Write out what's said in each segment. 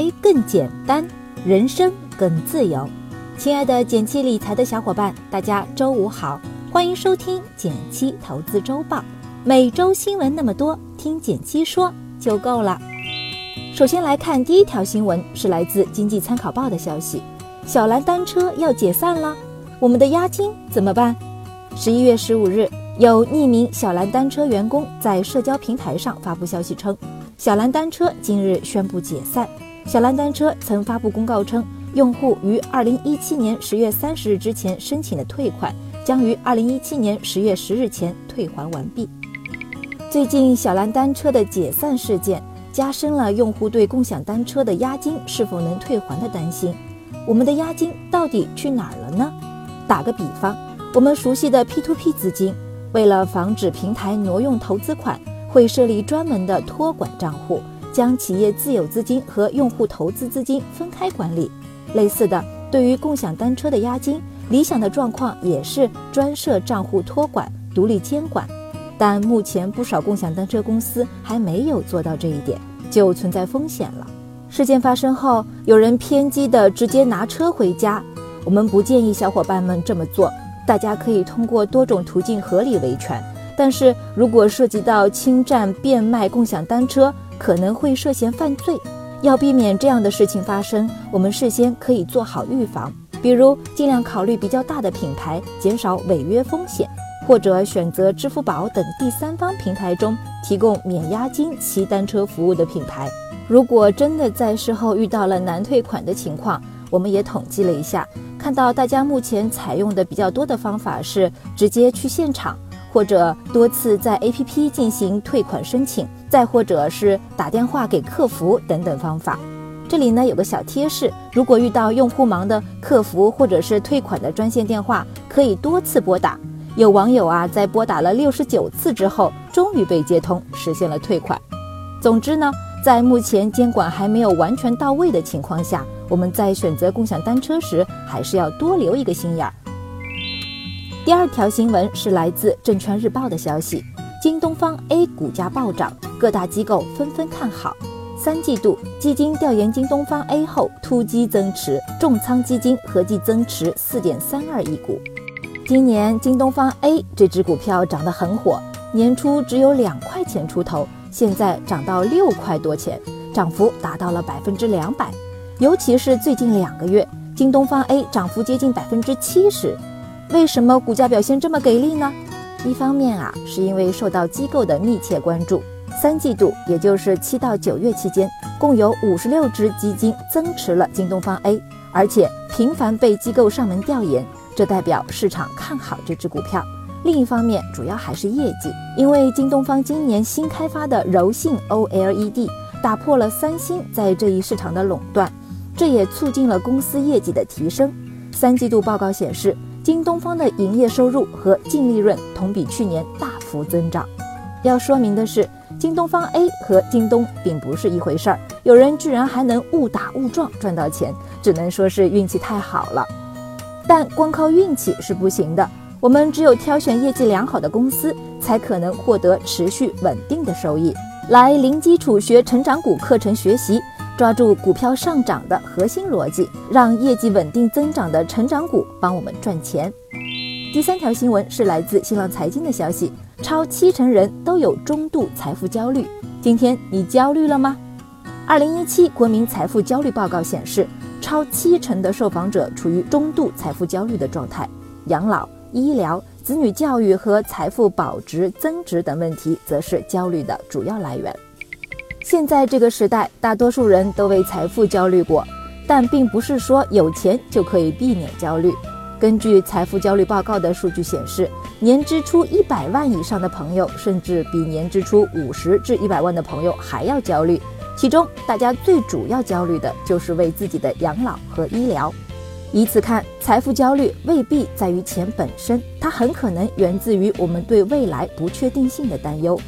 财更简单，人生更自由。亲爱的减七理财的小伙伴，大家周五好，欢迎收听减七投资周报。每周新闻那么多，听减七说就够了。首先来看第一条新闻，是来自经济参考报的消息：小蓝单车要解散了，我们的押金怎么办？十一月十五日，有匿名小蓝单车员工在社交平台上发布消息称，小蓝单车今日宣布解散。小蓝单车曾发布公告称，用户于二零一七年十月三十日之前申请的退款，将于二零一七年十月十日前退还完毕。最近，小蓝单车的解散事件。加深了用户对共享单车的押金是否能退还的担心。我们的押金到底去哪儿了呢？打个比方，我们熟悉的 P2P 资金，为了防止平台挪用投资款，会设立专门的托管账户，将企业自有资金和用户投资资金分开管理。类似的，对于共享单车的押金，理想的状况也是专设账户托管，独立监管。但目前不少共享单车公司还没有做到这一点，就存在风险了。事件发生后，有人偏激的直接拿车回家，我们不建议小伙伴们这么做。大家可以通过多种途径合理维权，但是如果涉及到侵占、变卖共享单车，可能会涉嫌犯罪。要避免这样的事情发生，我们事先可以做好预防，比如尽量考虑比较大的品牌，减少违约风险。或者选择支付宝等第三方平台中提供免押金骑单车服务的品牌。如果真的在事后遇到了难退款的情况，我们也统计了一下，看到大家目前采用的比较多的方法是直接去现场，或者多次在 APP 进行退款申请，再或者是打电话给客服等等方法。这里呢有个小贴士：如果遇到用户忙的客服或者是退款的专线电话，可以多次拨打。有网友啊，在拨打了六十九次之后，终于被接通，实现了退款。总之呢，在目前监管还没有完全到位的情况下，我们在选择共享单车时，还是要多留一个心眼儿。第二条新闻是来自证券日报的消息：京东方 A 股价暴涨，各大机构纷纷看好。三季度基金调研京东方 A 后，突击增持，重仓基金合计增持四点三二亿股。今年京东方 A 这只股票涨得很火，年初只有两块钱出头，现在涨到六块多钱，涨幅达到了百分之两百。尤其是最近两个月，京东方 A 涨幅接近百分之七十。为什么股价表现这么给力呢？一方面啊，是因为受到机构的密切关注。三季度，也就是七到九月期间，共有五十六只基金增持了京东方 A，而且频繁被机构上门调研。这代表市场看好这只股票。另一方面，主要还是业绩，因为京东方今年新开发的柔性 OLED 打破了三星在这一市场的垄断，这也促进了公司业绩的提升。三季度报告显示，京东方的营业收入和净利润同比去年大幅增长。要说明的是，京东方 A 和京东并不是一回事儿，有人居然还能误打误撞赚到钱，只能说是运气太好了。但光靠运气是不行的，我们只有挑选业绩良好的公司，才可能获得持续稳定的收益。来零基础学成长股课程学习，抓住股票上涨的核心逻辑，让业绩稳定增长的成长股帮我们赚钱。第三条新闻是来自新浪财经的消息，超七成人都有中度财富焦虑。今天你焦虑了吗？二零一七国民财富焦虑报告显示。超七成的受访者处于中度财富焦虑的状态，养老、医疗、子女教育和财富保值增值等问题则是焦虑的主要来源。现在这个时代，大多数人都为财富焦虑过，但并不是说有钱就可以避免焦虑。根据财富焦虑报告的数据显示，年支出一百万以上的朋友，甚至比年支出五十至一百万的朋友还要焦虑。其中，大家最主要焦虑的就是为自己的养老和医疗。以此看，财富焦虑未必在于钱本身，它很可能源自于我们对未来不确定性的担忧。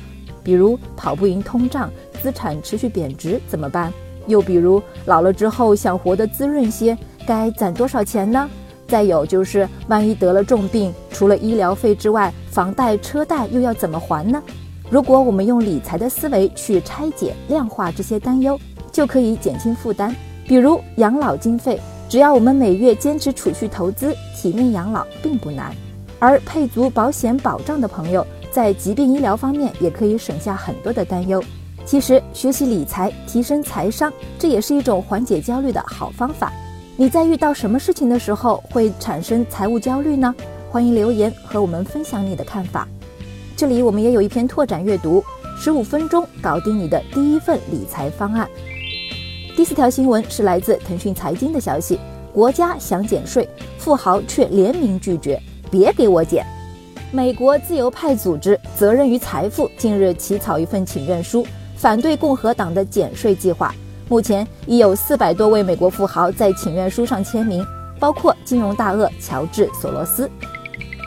比如，跑不赢通胀，资产持续贬值怎么办？又比如，老了之后想活得滋润些，该攒多少钱呢？再有就是，万一得了重病，除了医疗费之外，房贷、车贷又要怎么还呢？如果我们用理财的思维去拆解、量化这些担忧，就可以减轻负担，比如养老经费，只要我们每月坚持储蓄投资，体面养老并不难。而配足保险保障的朋友，在疾病医疗方面也可以省下很多的担忧。其实，学习理财、提升财商，这也是一种缓解焦虑的好方法。你在遇到什么事情的时候会产生财务焦虑呢？欢迎留言和我们分享你的看法。这里我们也有一篇拓展阅读，十五分钟搞定你的第一份理财方案。第四条新闻是来自腾讯财经的消息：国家想减税，富豪却联名拒绝，别给我减。美国自由派组织“责任与财富”近日起草一份请愿书，反对共和党的减税计划。目前已有四百多位美国富豪在请愿书上签名，包括金融大鳄乔治·索罗斯。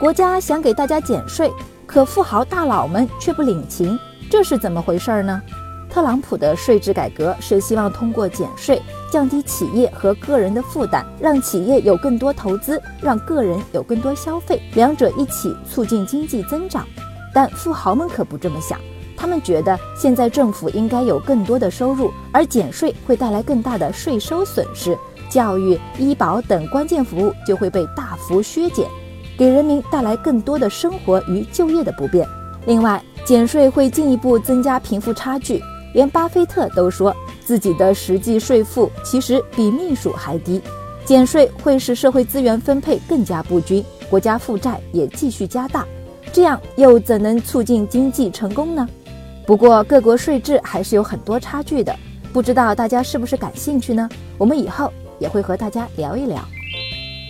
国家想给大家减税，可富豪大佬们却不领情，这是怎么回事呢？特朗普的税制改革是希望通过减税降低企业和个人的负担，让企业有更多投资，让个人有更多消费，两者一起促进经济增长。但富豪们可不这么想，他们觉得现在政府应该有更多的收入，而减税会带来更大的税收损失，教育、医保等关键服务就会被大幅削减，给人民带来更多的生活与就业的不便。另外，减税会进一步增加贫富差距。连巴菲特都说自己的实际税负其实比秘书还低，减税会使社会资源分配更加不均，国家负债也继续加大，这样又怎能促进经济成功呢？不过各国税制还是有很多差距的，不知道大家是不是感兴趣呢？我们以后也会和大家聊一聊。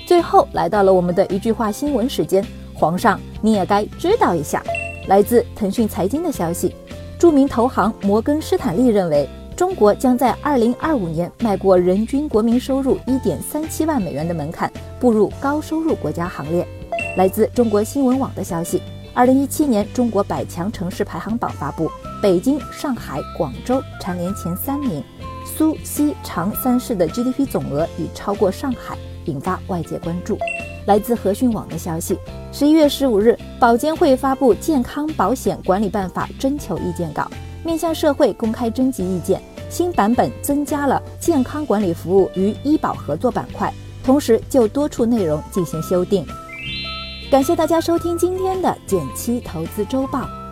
最后来到了我们的一句话新闻时间，皇上你也该知道一下，来自腾讯财经的消息。著名投行摩根士坦利认为，中国将在2025年迈过人均国民收入1.37万美元的门槛，步入高收入国家行列。来自中国新闻网的消息，2017年中国百强城市排行榜发布，北京、上海、广州蝉联前三名，苏锡常三市的 GDP 总额已超过上海，引发外界关注。来自和讯网的消息。十一月十五日，保监会发布《健康保险管理办法》征求意见稿，面向社会公开征集意见。新版本增加了健康管理服务与医保合作板块，同时就多处内容进行修订。感谢大家收听今天的减七投资周报，